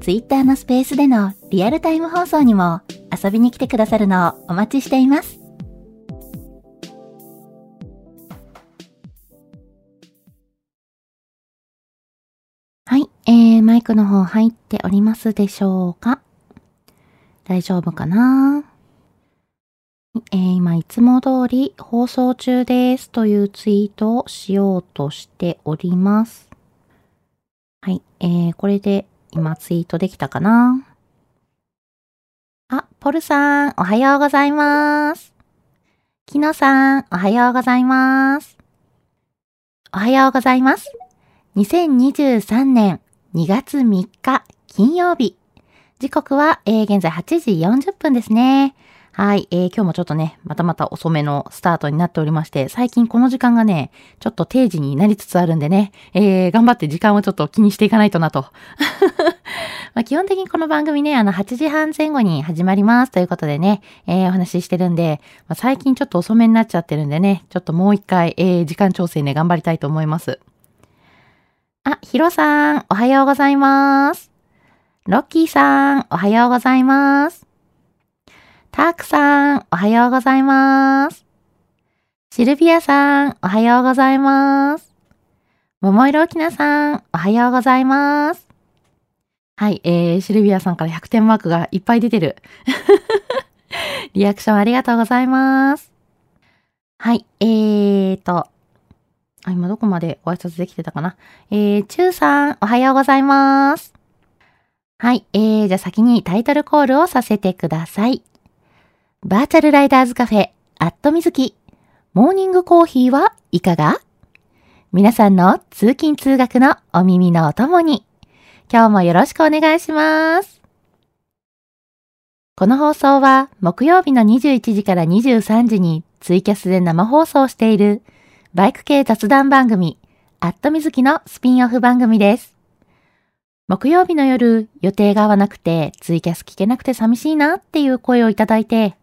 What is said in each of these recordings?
Twitter のスペースでのリアルタイム放送にも遊びに来てくださるのをお待ちしています。はい、えー、マイクの方入っておりますでしょうか？大丈夫かな？えー、今いつも通り放送中ですというツイートをしようとしております。はい、えー、これで今ツイートできたかな？あ、ポルさん、おはようございます。キノさん、おはようございます。おはようございます。2023年2月3日金曜日。時刻は、えー、現在8時40分ですね。はい、えー、今日もちょっとね、またまた遅めのスタートになっておりまして、最近この時間がね、ちょっと定時になりつつあるんでね、えー、頑張って時間をちょっと気にしていかないとなと。まあ基本的にこの番組ね、あの、8時半前後に始まりますということでね、えー、お話ししてるんで、まあ、最近ちょっと遅めになっちゃってるんでね、ちょっともう一回、えー、時間調整ね、頑張りたいと思います。あ、ヒロさん、おはようございます。ロッキーさん、おはようございます。タークさん、おはようございます。シルビアさん、おはようございます。桃色きなさん、おはようございます。はい、えー、シルビアさんから100点マークがいっぱい出てる。リアクションありがとうございます。はい、えーと、あ、今どこまでご挨拶できてたかなえー、チューさん、おはようございます。はい。えー、じゃあ先にタイトルコールをさせてください。バーチャルライダーズカフェ、アットみずき。モーニングコーヒーはいかが？皆さんの通勤通学のお耳のお供に、今日もよろしくお願いします。この放送は木曜日の21時から23時にツイキャスで生放送しているバイク系雑談番組、アットみずきのスピンオフ番組です。木曜日の夜、予定が合わなくて、ツイキャス聞けなくて寂しいなっていう声をいただいて、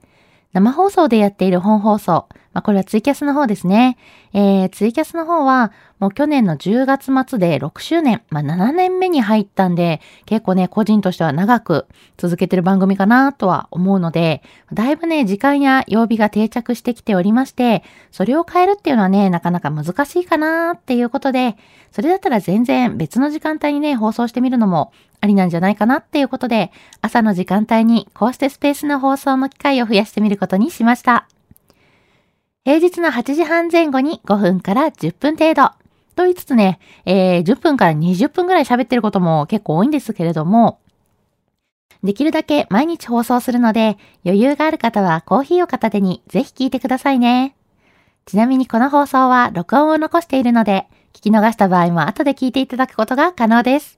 生放送でやっている本放送、まあ、これはツイキャスの方ですね。えー、ツイキャスの方は、もう去年の10月末で6周年、まあ、7年目に入ったんで、結構ね、個人としては長く続けてる番組かなとは思うので、だいぶね、時間や曜日が定着してきておりまして、それを変えるっていうのはね、なかなか難しいかなっていうことで、それだったら全然別の時間帯にね、放送してみるのもありなんじゃないかなっていうことで、朝の時間帯にこうしてスペースの放送の機会を増やしてみることにしました。平日の8時半前後に5分から10分程度。と言いつつね、えー、10分から20分ぐらい喋ってることも結構多いんですけれども、できるだけ毎日放送するので、余裕がある方はコーヒーを片手にぜひ聞いてくださいね。ちなみにこの放送は録音を残しているので、聞き逃した場合も後で聞いていただくことが可能です。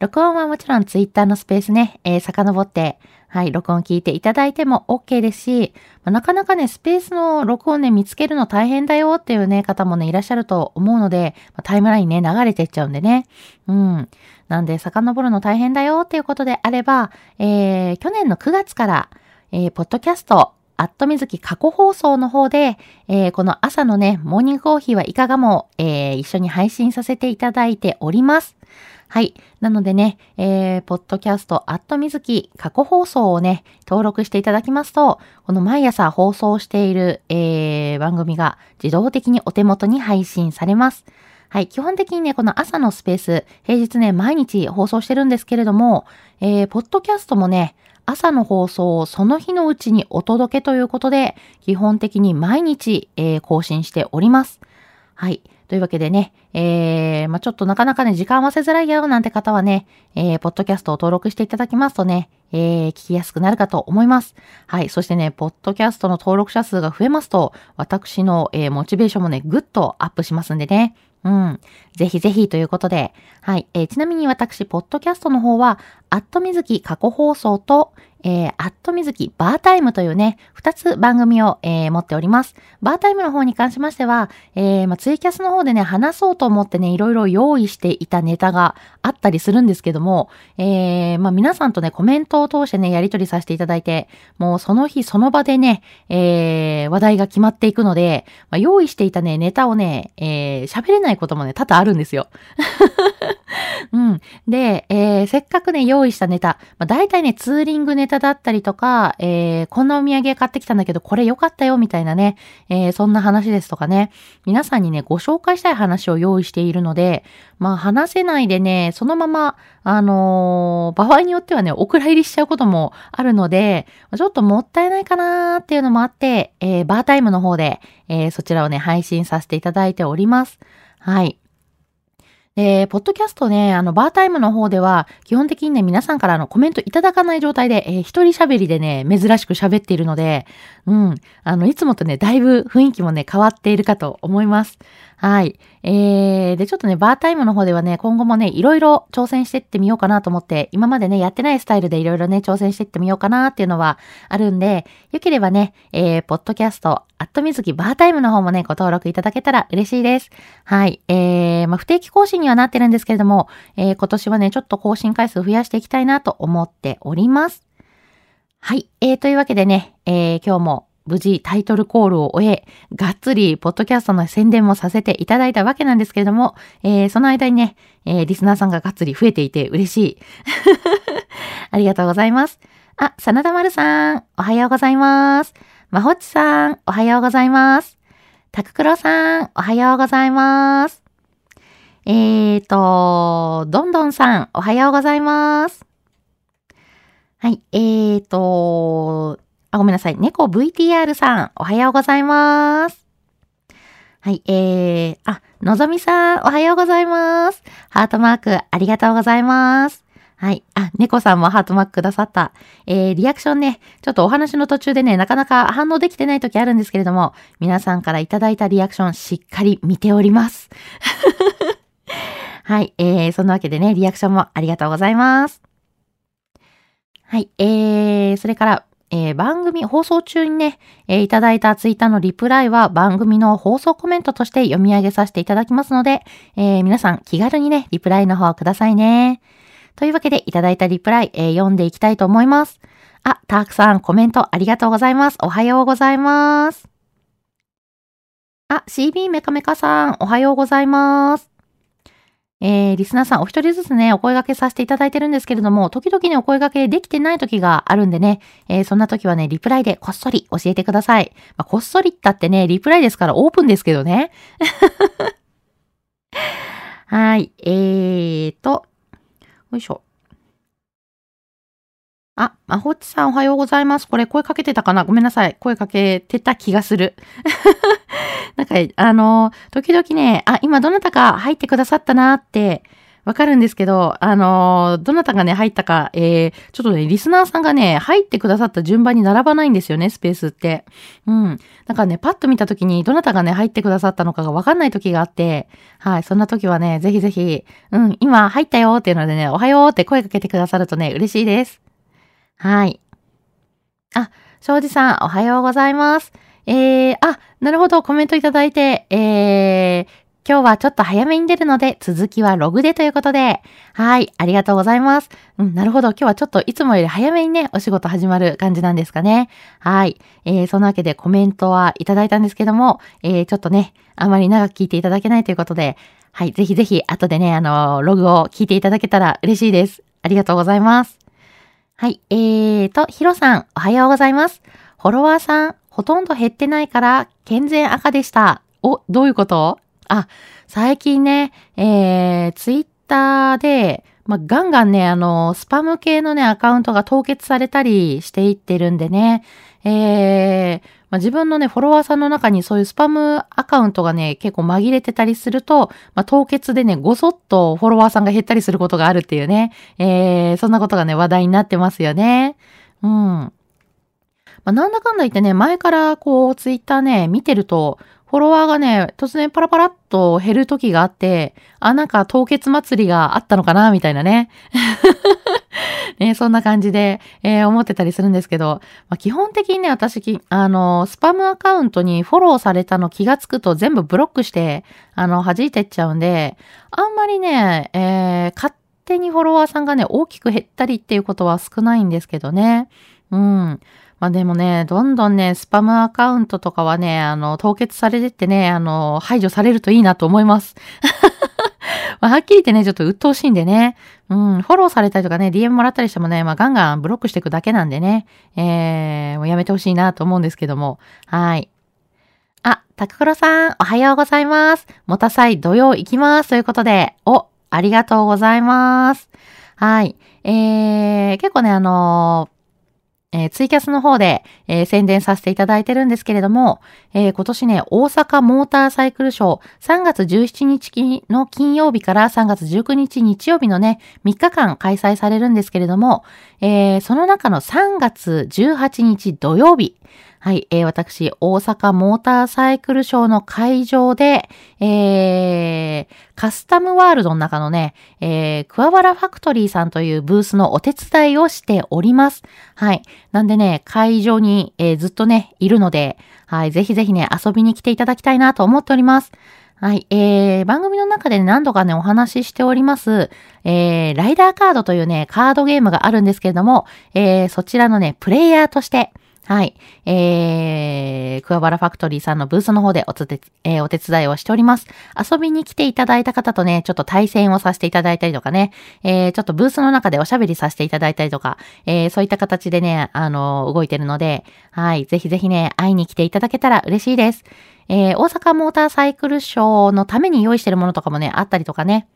録音はもちろん Twitter のスペースね、えー、遡ってはい、録音聞いていただいても OK ですし、まあ、なかなかね、スペースの録音ね、見つけるの大変だよっていうね、方もね、いらっしゃると思うので、まあ、タイムラインね、流れてっちゃうんでね。うん。なんで、遡るの大変だよっていうことであれば、えー、去年の9月から、えー、ポッドキャスト、アットみずき過去放送の方で、えー、この朝のね、モーニングコーヒーはいかがも、えー、一緒に配信させていただいております。はい。なのでね、えー、ポッドキャスト、アットみずき過去放送をね、登録していただきますと、この毎朝放送している、えー、番組が自動的にお手元に配信されます。はい、基本的にね、この朝のスペース、平日ね、毎日放送してるんですけれども、えー、ポッドキャストもね、朝の放送をその日のうちにお届けということで、基本的に毎日、えー、更新しております。はい。というわけでね、えー、まあ、ちょっとなかなかね、時間合わせづらいよなんて方はね、えー、ポッドキャストを登録していただきますとね、えー、聞きやすくなるかと思います。はい。そしてね、ポッドキャストの登録者数が増えますと、私の、えー、モチベーションもね、ぐっとアップしますんでね。うん。ぜひぜひということで。はい。えー、ちなみに私、ポッドキャストの方は、アットみずき過去放送と、えー、アットみずきバータイムというね、二つ番組を、えー、持っております。バータイムの方に関しましては、えー、まあ、ツイキャスの方でね、話そうと思ってね、いろいろ用意していたネタがあったりするんですけども、えー、まあ、皆さんとね、コメントを通してね、やり取りさせていただいて、もうその日その場でね、えー、話題が決まっていくので、まあ、用意していたね、ネタをね、えー、喋れないこともね、多々あるんですよ。うん。で、えー、せっかくね、用意したネタ、まあ、大体ね、ツーリングネタだったりとか、えー、こんなお土産買ってきたんだけど、これ良かったよ、みたいなね、えー、そんな話ですとかね、皆さんにね、ご紹介したい話を用意しているので、まあ、話せないでね、そのまま、あのー、場合によってはね、お蔵入りしちゃうこともあるので、ちょっともったいないかなーっていうのもあって、えー、バータイムの方で、えー、そちらをね、配信させていただいております。はい。で、ポッドキャストね、あの、バータイムの方では、基本的にね、皆さんからのコメントいただかない状態で、えー、一人喋りでね、珍しく喋っているので、うん、あの、いつもとね、だいぶ雰囲気もね、変わっているかと思います。はい。えー、で、ちょっとね、バータイムの方ではね、今後もね、いろいろ挑戦していってみようかなと思って、今までね、やってないスタイルでいろいろね、挑戦していってみようかなっていうのはあるんで、よければね、えー、ポッドキャスト、アットみずきバータイムの方もね、ご登録いただけたら嬉しいです。はい。えー、まあ、不定期更新にはなってるんですけれども、えー、今年はね、ちょっと更新回数増やしていきたいなと思っております。はい。えー、というわけでね、えー、今日も無事タイトルコールを終え、がっつりポッドキャストの宣伝もさせていただいたわけなんですけれども、えー、その間にね、えー、リスナーさんががっつり増えていて嬉しい。ありがとうございます。あ、真田丸さん、おはようございます。まほっちさん、おはようございます。たくくろさん、おはようございます。えーと、どんどんさん、おはようございます。はい、えーと、あ、ごめんなさい。猫 VTR さん、おはようございます。はい、えー、あ、のぞみさん、おはようございます。ハートマーク、ありがとうございます。はい。あ、猫さんもハートマークくださった。えー、リアクションね、ちょっとお話の途中でね、なかなか反応できてない時あるんですけれども、皆さんからいただいたリアクション、しっかり見ております。はい。えー、そんなわけでね、リアクションもありがとうございます。はい。えー、それから、えー、番組放送中にね、えー、いただいたツイッターのリプライは番組の放送コメントとして読み上げさせていただきますので、えー、皆さん気軽にね、リプライの方くださいね。というわけでいただいたリプライ、え読んでいきたいと思います。あ、たくさんコメントありがとうございます。おはようございます。あ、CB メカメカさん、おはようございます。えー、リスナーさんお一人ずつね、お声掛けさせていただいてるんですけれども、時々ね、お声掛けできてない時があるんでね、えー、そんな時はね、リプライでこっそり教えてください。まあ、こっそりったってね、リプライですからオープンですけどね。はい、えーと、よいしょ。あ、まほっちさんおはようございます。これ声かけてたかな？ごめんなさい。声かけてた気がする。なんか、あの、時々ね、あ、今どなたか入ってくださったなってわかるんですけど、あの、どなたがね、入ったか、えー、ちょっとね、リスナーさんがね、入ってくださった順番に並ばないんですよね、スペースって。うん。だからね、パッと見た時に、どなたがね、入ってくださったのかがわかんない時があって、はい、そんな時はね、ぜひぜひ、うん、今入ったよっていうのでね、おはようって声かけてくださるとね、嬉しいです。はい。あ、庄司さん、おはようございます。えー、あ、なるほど、コメントいただいて、えー、今日はちょっと早めに出るので、続きはログでということで、はい、ありがとうございます。うん、なるほど、今日はちょっといつもより早めにね、お仕事始まる感じなんですかね。はい、えー、そんなわけでコメントはいただいたんですけども、えー、ちょっとね、あまり長く聞いていただけないということで、はい、ぜひぜひ後でね、あの、ログを聞いていただけたら嬉しいです。ありがとうございます。はい。えーと、ヒロさん、おはようございます。フォロワーさん、ほとんど減ってないから、健全赤でした。お、どういうこと？あ、最近ね、えー、ツイッターで、まあ、ガンガンね、あの、スパム系のね、アカウントが凍結されたりしていってるんでね、えー、まあ、自分のね、フォロワーさんの中にそういうスパムアカウントがね、結構紛れてたりすると、まあ、凍結でね、ごそっとフォロワーさんが減ったりすることがあるっていうね、えー、そんなことがね、話題になってますよね。うん。まあ、なんだかんだ言ってね、前からこう、ツイッターね、見てると、フォロワーがね、突然パラパラっと減る時があって、あ、なんか凍結祭りがあったのかなみたいなね。ね、そんな感じで、えー、思ってたりするんですけど、まあ、基本的にね、私、あの、スパムアカウントにフォローされたの気がつくと全部ブロックして、あの、弾いてっちゃうんで、あんまりね、えー、勝手にフォロワーさんがね、大きく減ったりっていうことは少ないんですけどね。うん。まあでもね、どんどんね、スパムアカウントとかはね、あの、凍結されてってね、あの、排除されるといいなと思います。まあ、はっきり言ってね、ちょっと鬱陶しいんでね、うん、フォローされたりとかね、DM もらったりしてもね、まあ、ガンガンブロックしていくだけなんでね、えー、もうやめてほしいなと思うんですけども、はい。あ、タククロさん、おはようございます。もたさい土曜行きます。ということで、お、ありがとうございます。はい。えー、結構ね、あのーえー、ツイキャスの方で、えー、宣伝させていただいてるんですけれども、えー、今年ね、大阪モーターサイクルショー、3月17日の金曜日から3月19日日曜日のね、3日間開催されるんですけれども、えその中の3月18日土曜日、はい、えー、私、大阪モーターサイクルショーの会場で、えー、カスタムワールドの中のね、えー、桑原ファクトリーさんというブースのお手伝いをしております。はい。なんでね、会場に、えー、ずっとね、いるので、はい、ぜひぜひね、遊びに来ていただきたいなと思っております。はい。えー、番組の中で、ね、何度かね、お話ししております、えー、ライダーカードというね、カードゲームがあるんですけれども、えー、そちらのね、プレイヤーとして、はい。えー、クワバラファクトリーさんのブースの方でおつて、えー、お手伝いをしております。遊びに来ていただいた方とね、ちょっと対戦をさせていただいたりとかね、えー、ちょっとブースの中でおしゃべりさせていただいたりとか、えー、そういった形でね、あの、動いてるので、はい。ぜひぜひね、会いに来ていただけたら嬉しいです。えー、大阪モーターサイクルショーのために用意してるものとかもね、あったりとかね、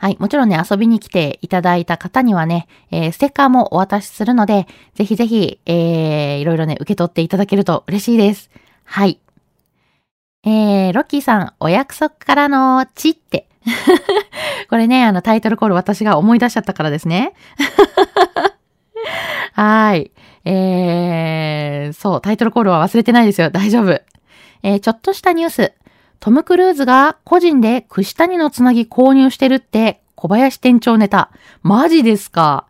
はい。もちろんね、遊びに来ていただいた方にはね、えー、ステッカーもお渡しするので、ぜひぜひ、えー、いろいろね、受け取っていただけると嬉しいです。はい。えー、ロッキーさん、お約束からのチって。これね、あのタイトルコール私が思い出しちゃったからですね。はい。えー、そう、タイトルコールは忘れてないですよ。大丈夫。えー、ちょっとしたニュース。トム・クルーズが個人で串谷のつなぎ購入してるって小林店長ネタ。マジですか？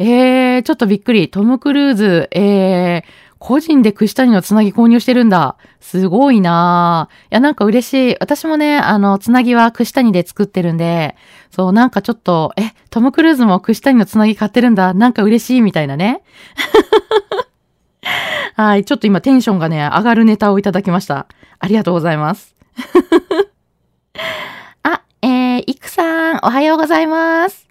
えー、ちょっとびっくり。トム・クルーズ、えー、個人で串谷のつなぎ購入してるんだ。すごいなぁ。いや、なんか嬉しい。私もね、あの、つなぎは串谷で作ってるんで、そう、なんかちょっと、え、トム・クルーズも串谷のつなぎ買ってるんだ。なんか嬉しいみたいなね。はい、ちょっと今テンションがね、上がるネタをいただきました。ありがとうございます。あ、えー、いくさん、おはようございます。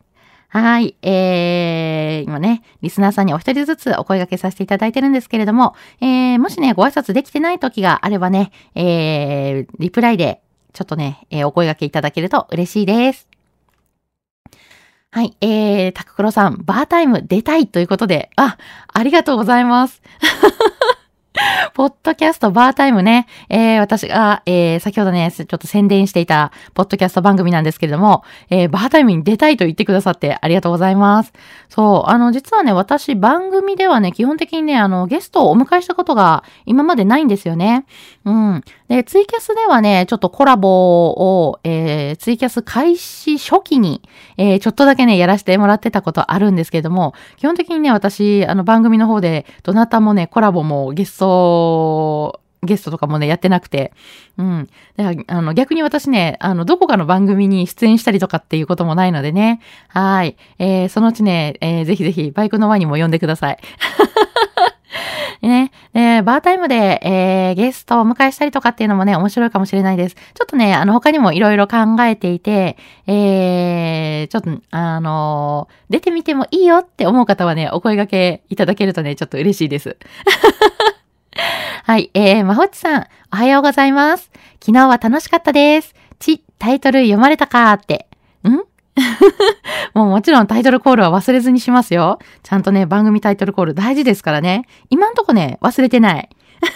はい。えー、今ね、リスナーさんにお一人ずつお声掛けさせていただいてるんですけれども、えー、もしね、ご挨拶できてない時があればね、えー、リプライで、ちょっとね、えー、お声掛けいただけると嬉しいです。はい。えー、タククロさん、バータイム出たいということで、あ、ありがとうございます。ポッドキャストバータイムね、えー、私が、えー、先ほどね、ちょっと宣伝していた、ポッドキャスト番組なんですけれども、えー、バータイムに出たいと言ってくださってありがとうございます。そう、あの、実はね、私番組ではね、基本的にね、あの、ゲストをお迎えしたことが今までないんですよね。うん。で、ツイキャスではね、ちょっとコラボを、えー、ツイキャス開始初期に、えー、ちょっとだけね、やらせてもらってたことあるんですけれども、基本的にね、私、あの、番組の方で、どなたもね、コラボもゲスト、ゲストとかもね、やってなくて。うん。だから、あの、逆に私ね、あの、どこかの番組に出演したりとかっていうこともないのでね。はい。えー、そのうちね、えー、ぜひぜひ、バイクの輪にも呼んでください。ね、えー、バータイムで、えー、ゲストをお迎えしたりとかっていうのもね、面白いかもしれないです。ちょっとね、あの、他にもいろいろ考えていて、えー、ちょっと、あのー、出てみてもいいよって思う方はね、お声掛けいただけるとね、ちょっと嬉しいです。はい、えー、まほちさん、おはようございます。昨日は楽しかったです。ち、タイトル読まれたかって。ん？もうもちろんタイトルコールは忘れずにしますよ。ちゃんとね、番組タイトルコール大事ですからね。今んとこね、忘れてない。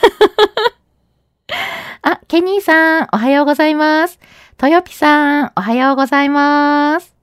あ、ケニーさん、おはようございます。トヨピさん、おはようございます。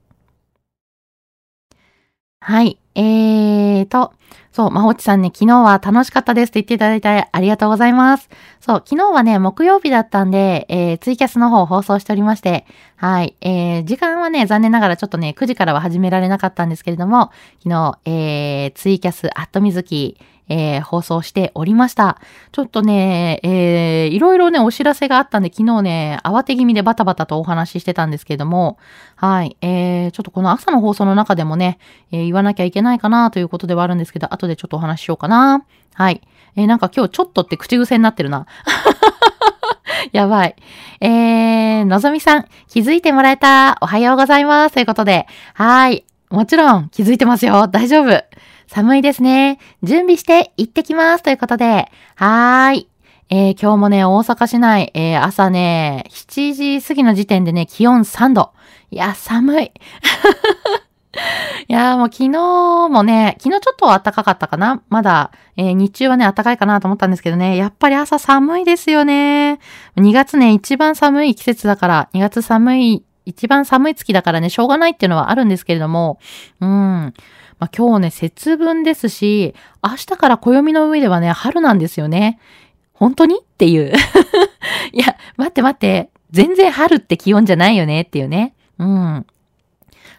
はい。えーと、そう、まほちさんね、昨日は楽しかったですって言っていただいてありがとうございます。そう、昨日はね、木曜日だったんで、えー、ツイキャスの方を放送しておりまして、はい、えー、時間はね、残念ながらちょっとね、9時からは始められなかったんですけれども、昨日、えー、ツイキャス、アットミズキ、えー、放送しておりました。ちょっとね、えー、いろいろね、お知らせがあったんで、昨日ね、慌て気味でバタバタとお話ししてたんですけども、はい、えー、ちょっとこの朝の放送の中でもね、えー、言わなきゃいけないかなということではあるんですけど、後でちょっとお話ししようかな。はい。えー、なんか今日ちょっとって口癖になってるな。やばい。えー、のぞみさん、気づいてもらえた。おはようございます。ということで、はい。もちろん気づいてますよ。大丈夫。寒いですね。準備して行ってきます。ということで、はーい。えー、今日もね、大阪市内、えー、朝ね、7時過ぎの時点でね、気温3度。いや、寒い。いやもう昨日もね、昨日ちょっと暖かかったかなまだ、えー、日中はね、暖かいかなと思ったんですけどね、やっぱり朝寒いですよね。2月ね、一番寒い季節だから、2月寒い、一番寒い月だからね、しょうがないっていうのはあるんですけれども、うん。まあ、今日ね、節分ですし、明日から暦の上ではね、春なんですよね。本当にっていう。いや、待って待って。全然春って気温じゃないよねっていうね。うん。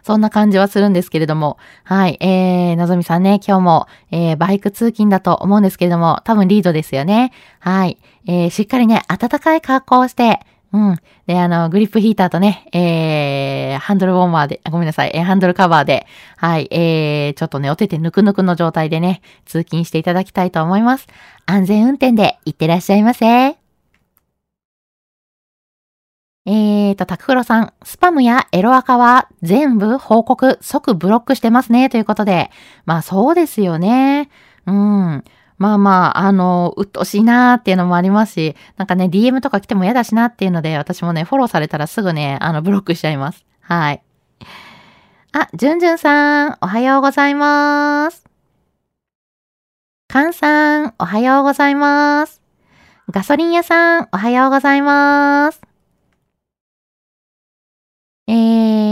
そんな感じはするんですけれども。はい。えー、のぞみさんね、今日も、えー、バイク通勤だと思うんですけれども、多分リードですよね。はい。えー、しっかりね、暖かい格好をして、うん。で、あの、グリップヒーターとね、えー、ハンドルウォーマーで、ごめんなさい、えー、ハンドルカバーで、はい、えー、ちょっとね、お手手ぬくぬくの状態でね、通勤していただきたいと思います。安全運転で行ってらっしゃいませ。えーと、タククロさん、スパムやエロアカは全部報告、即ブロックしてますね、ということで。まあそうですよね。うん。まあまあ、あの、うっとしいなーっていうのもありますし、なんかね、DM とか来ても嫌だしなっていうので、私もね、フォローされたらすぐね、あの、ブロックしちゃいます。はい。あ、じゅんじゅんさん、おはようございます。かんさん、おはようございます。ガソリン屋さん、おはようございます。え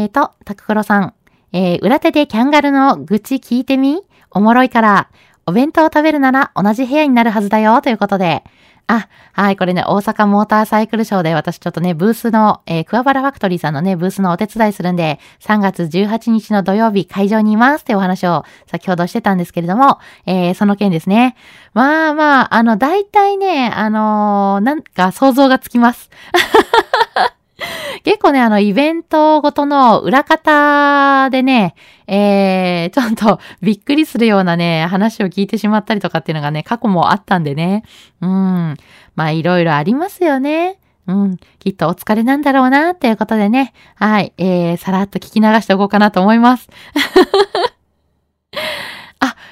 ーと、タククロさん、えー、裏手でキャンガルの愚痴聞いてみ？おもろいから、お弁当を食べるなら同じ部屋になるはずだよということで、あ、はい、これね、大阪モーターサイクルショーで私ちょっとね、ブースの、えー、クワバラファクトリーさんのね、ブースのお手伝いするんで、3月18日の土曜日会場にいますってお話を先ほどしてたんですけれども、えー、その件ですね。まあまあ、あの、大体ね、あのー、なんか想像がつきます。結構ね、あの、イベントごとの裏方でね、えー、ちょっとびっくりするようなね、話を聞いてしまったりとかっていうのがね、過去もあったんでね。うん。まあ、いろいろありますよね。うん。きっとお疲れなんだろうな、ということでね。はい。えー、さらっと聞き流しておこうかなと思います。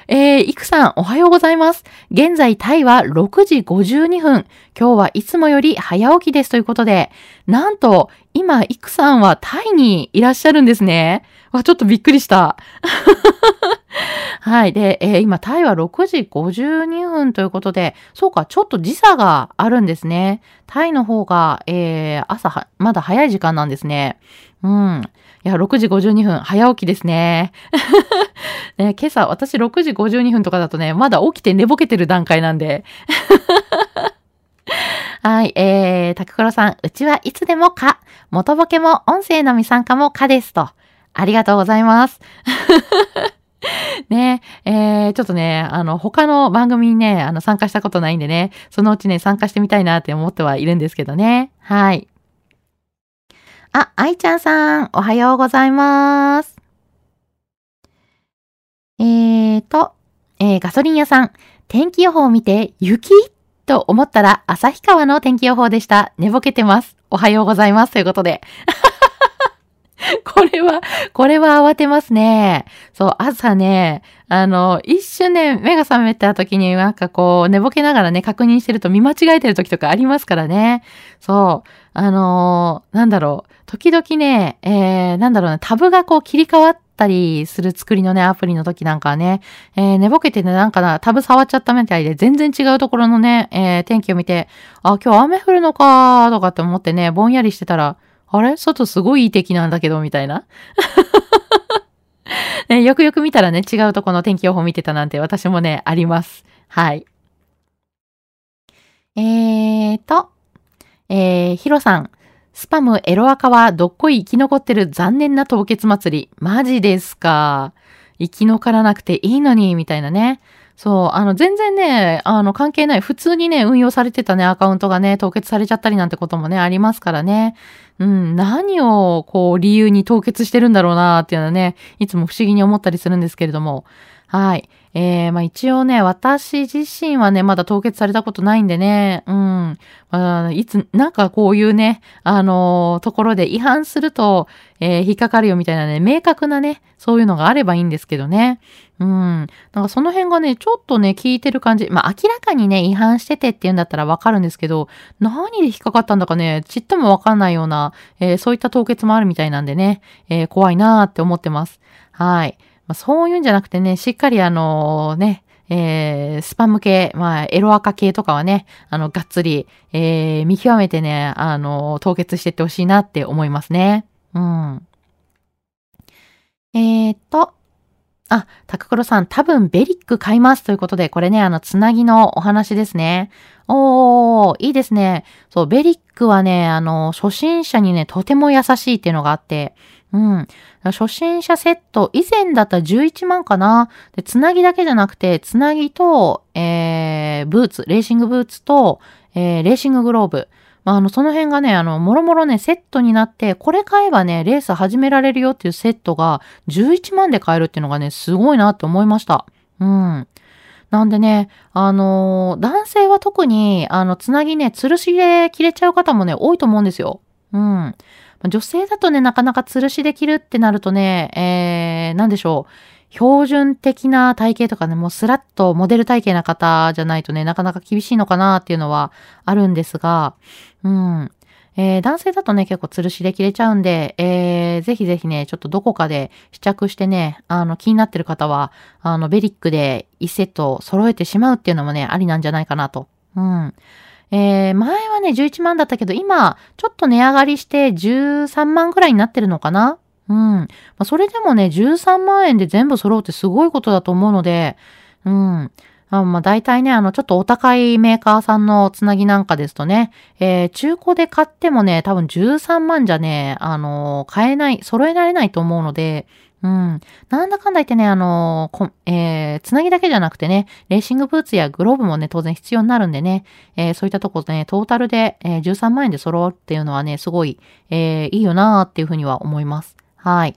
えー、いくさん、おはようございます。現在、タイは6時52分。今日はいつもより早起きですということで、なんと、今、いくさんはタイにいらっしゃるんですね。わ、ちょっとびっくりした。はい。で、えー、今、タイは6時52分ということで、そうか、ちょっと時差があるんですね。タイの方が、えー、朝は、まだ早い時間なんですね。うん。いや、6時52分、早起きですね。ね今朝、私6時52分とかだとね、まだ起きて寝ぼけてる段階なんで。はい、えー、タククロさん、うちはいつでもか、元ボケも音声のみ参加もかですと。ありがとうございます。ねえー、ちょっとね、あの、他の番組にね、あの、参加したことないんでね、そのうちね、参加してみたいなって思ってはいるんですけどね。はい。あ、愛ちゃんさん、おはようございます。えーと、えー、ガソリン屋さん、天気予報を見て、雪？と思ったら、旭川の天気予報でした。寝ぼけてます。おはようございます。ということで。これは、これは慌てますね。そう、朝ね、あの、一瞬ね、目が覚めた時になんかこう、寝ぼけながらね、確認してると見間違えてる時とかありますからね。そう、あの、なんだろう、時々ね、えー、なんだろうね、タブがこう切り替わったりする作りのね、アプリの時なんかはね、えー、寝ぼけてね、なんかな、タブ触っちゃったみたいで、全然違うところのね、えー、天気を見て、あ、今日雨降るのかとかって思ってね、ぼんやりしてたら、あれ？外すごいいい敵なんだけど、みたいな。ね、よくよく見たらね、違うとこの天気予報見てたなんて私もね、あります。はい。えーと、えー、ヒロさん。スパムエロアカはどっこい生き残ってる残念な凍結祭り。マジですか。生き残らなくていいのに、みたいなね。そう、あの、全然ね、あの、関係ない。普通にね、運用されてたね、アカウントがね、凍結されちゃったりなんてこともね、ありますからね。うん、何を、こう、理由に凍結してるんだろうなっていうのはね、いつも不思議に思ったりするんですけれども。はい。えー、まあ一応ね、私自身はね、まだ凍結されたことないんでね、うん。まあ、いつ、なんかこういうね、あのー、ところで違反すると、えー、引っかかるよみたいなね、明確なね、そういうのがあればいいんですけどね。うん。なんかその辺がね、ちょっとね、聞いてる感じ。まあ明らかにね、違反しててっていうんだったらわかるんですけど、何で引っかかったんだかね、ちっともわかんないような、えー、そういった凍結もあるみたいなんでね、えー、怖いなーって思ってます。はい。まあ、そういうんじゃなくてね、しっかりあのね、えー、スパム系、まあ、エロアカ系とかはね、あの、がっつり、えー、見極めてね、あの、凍結してってほしいなって思いますね。うん。えー、っと、あ、タククロさん、多分ベリック買いますということで、これね、あの、つなぎのお話ですね。おー、いいですね。そう、ベリックはね、あの、初心者にね、とても優しいっていうのがあって、うん。初心者セット、以前だったら11万かな。で、つなぎだけじゃなくて、つなぎと、えー、ブーツ、レーシングブーツと、えー、レーシンググローブ。まあ、あの、その辺がね、あの、もろもろね、セットになって、これ買えばね、レース始められるよっていうセットが11万で買えるっていうのがね、すごいなって思いました。うん。なんでね、あのー、男性は特に、あの、つなぎね、吊るしで切れちゃう方もね、多いと思うんですよ。うん。女性だとね、なかなか吊るしできるってなるとね、えー、なんでしょう。標準的な体型とかね、もうスラッとモデル体型な方じゃないとね、なかなか厳しいのかなっていうのはあるんですが、うん。えー、男性だとね、結構吊るしで切れちゃうんで、えー、ぜひぜひね、ちょっとどこかで試着してね、あの、気になってる方は、あの、ベリックで1セット揃えてしまうっていうのもね、ありなんじゃないかなと。うん。えー、前はね、11万だったけど、今、ちょっと値上がりして13万ぐらいになってるのかな？うん。まあ、それでもね、13万円で全部揃うってすごいことだと思うので、うん。あまあ、大体ね、あの、ちょっとお高いメーカーさんのつなぎなんかですとね、えー、中古で買ってもね、多分13万じゃね、あのー、買えない、揃えられないと思うので、うん。なんだかんだ言ってね、あのー、えー、つなぎだけじゃなくてね、レーシングブーツやグローブもね、当然必要になるんでね、えー、そういったとこでね、トータルで、えー、13万円で揃うっていうのはね、すごい、えー、いいよなーっていうふうには思います。はい。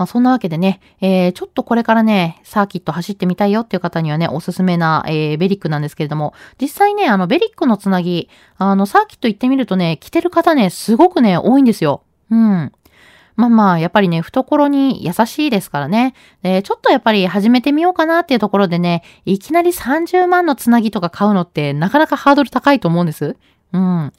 まあ、そんなわけでね、えー、ちょっとこれからね、サーキット走ってみたいよっていう方にはね、おすすめな、えー、ベリックなんですけれども、実際ね、あの、ベリックのつなぎ、あの、サーキット行ってみるとね、着てる方ね、すごくね、多いんですよ。うん。まあまあ、やっぱりね、懐に優しいですからね。で、ちょっとやっぱり始めてみようかなっていうところでね、いきなり30万のつなぎとか買うのってなかなかハードル高いと思うんです。うん。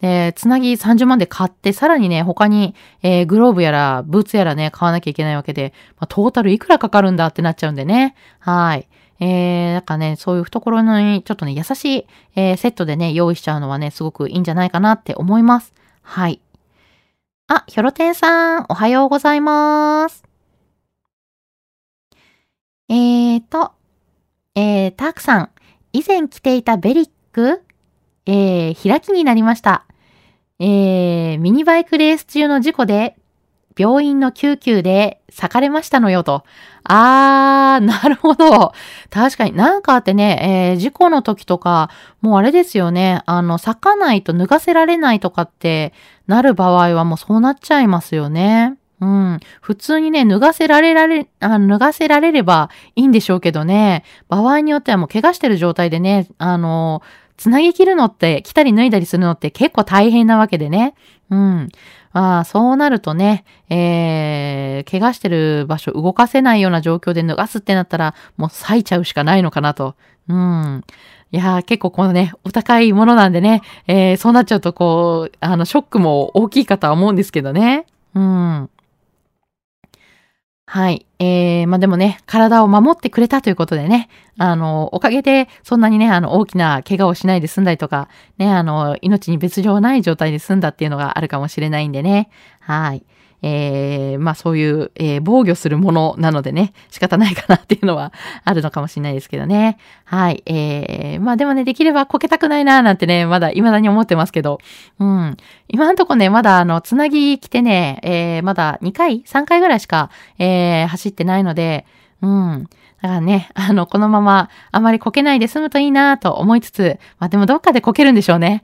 で、つなぎ30万で買って、さらにね、他に、えー、グローブやら、ブーツやらね、買わなきゃいけないわけで、まあ、トータルいくらかかるんだってなっちゃうんでね。はい。えー、なんかね、そういう懐にちょっとね、優しい、えー、セットでね、用意しちゃうのはね、すごくいいんじゃないかなって思います。はい。あ、ひょろてんさん、おはようございます。えーと、えー、たくさん、以前着ていたベリック、えー、開きになりました。えー、ミニバイクレース中の事故で、病院の救急で裂かれましたのよと。あー、なるほど。確かになんかあってね、えー、事故の時とか、もうあれですよね。あの、裂かないと脱がせられないとかってなる場合はもうそうなっちゃいますよね。うん。普通にね、脱がせられられ、あ脱がせられればいいんでしょうけどね。場合によってはもう怪我してる状態でね、あの、つなぎ切るのって、着たり脱いだりするのって結構大変なわけでね。うん。まあ、そうなるとね、えー、怪我してる場所動かせないような状況で脱がすってなったら、もう裂いちゃうしかないのかなと。うん。いやー、結構このね、お高いものなんでね、えー、そうなっちゃうとこう、あの、ショックも大きいかとは思うんですけどね。うん。はい。えー、まあ、でもね、体を守ってくれたということでね、あの、おかげで、そんなにね、あの、大きな怪我をしないで済んだりとか、ね、あの、命に別状ない状態で済んだっていうのがあるかもしれないんでね。はい。えー、まあそういう、えー、防御するものなのでね、仕方ないかなっていうのはあるのかもしれないですけどね。はい。えー、まあでもね、できればこけたくないなーなんてね、まだ未だに思ってますけど、うん。今んとこね、まだあの、つなぎ来てね、えー、まだ2回 ?3 回ぐらいしか、えー、走ってないので、うん。だからね、あの、このままあまりこけないで済むといいなと思いつつ、まあでもどっかでこけるんでしょうね。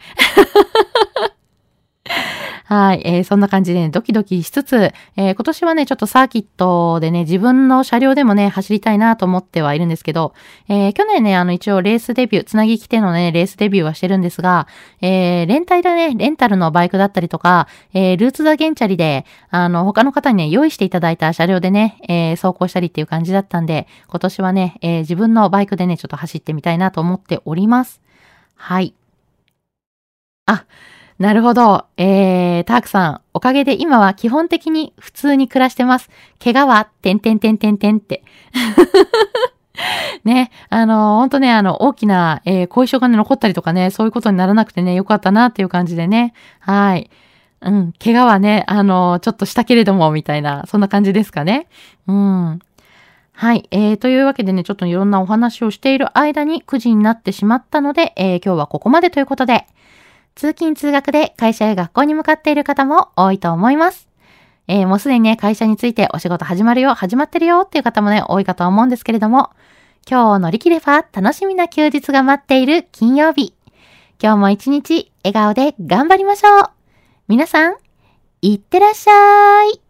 はい。えー、そんな感じでね、ドキドキしつつ、えー、今年はね、ちょっとサーキットでね、自分の車両でもね、走りたいなと思ってはいるんですけど、えー、去年ね、あの、一応レースデビュー、つなぎきてのね、レースデビューはしてるんですが、えー、レンタルでね、レンタルのバイクだったりとか、えー、ルーツザゲンチャリで、あの、他の方にね、用意していただいた車両でね、えー、走行したりっていう感じだったんで、今年はね、えー、自分のバイクでね、ちょっと走ってみたいなと思っております。はい。あ、なるほど。えー、タークさん、おかげで今は基本的に普通に暮らしてます。怪我は、てんてんてんてんてんって。ね、あの、ほんとね、あの、大きな、えー、後遺症がね、残ったりとかね、そういうことにならなくてね、よかったなっていう感じでね。はい。うん、怪我はね、あの、ちょっとしたけれども、みたいな、そんな感じですかね。うん。はい。えー、というわけでね、ちょっといろんなお話をしている間に9時になってしまったので、えー、今日はここまでということで、通勤通学で会社や学校に向かっている方も多いと思います。えー、もうすでにね、会社についてお仕事始まるよ、始まってるよっていう方もね、多いかと思うんですけれども、今日を乗り切れば楽しみな休日が待っている金曜日。今日も一日笑顔で頑張りましょう。皆さん、いってらっしゃい。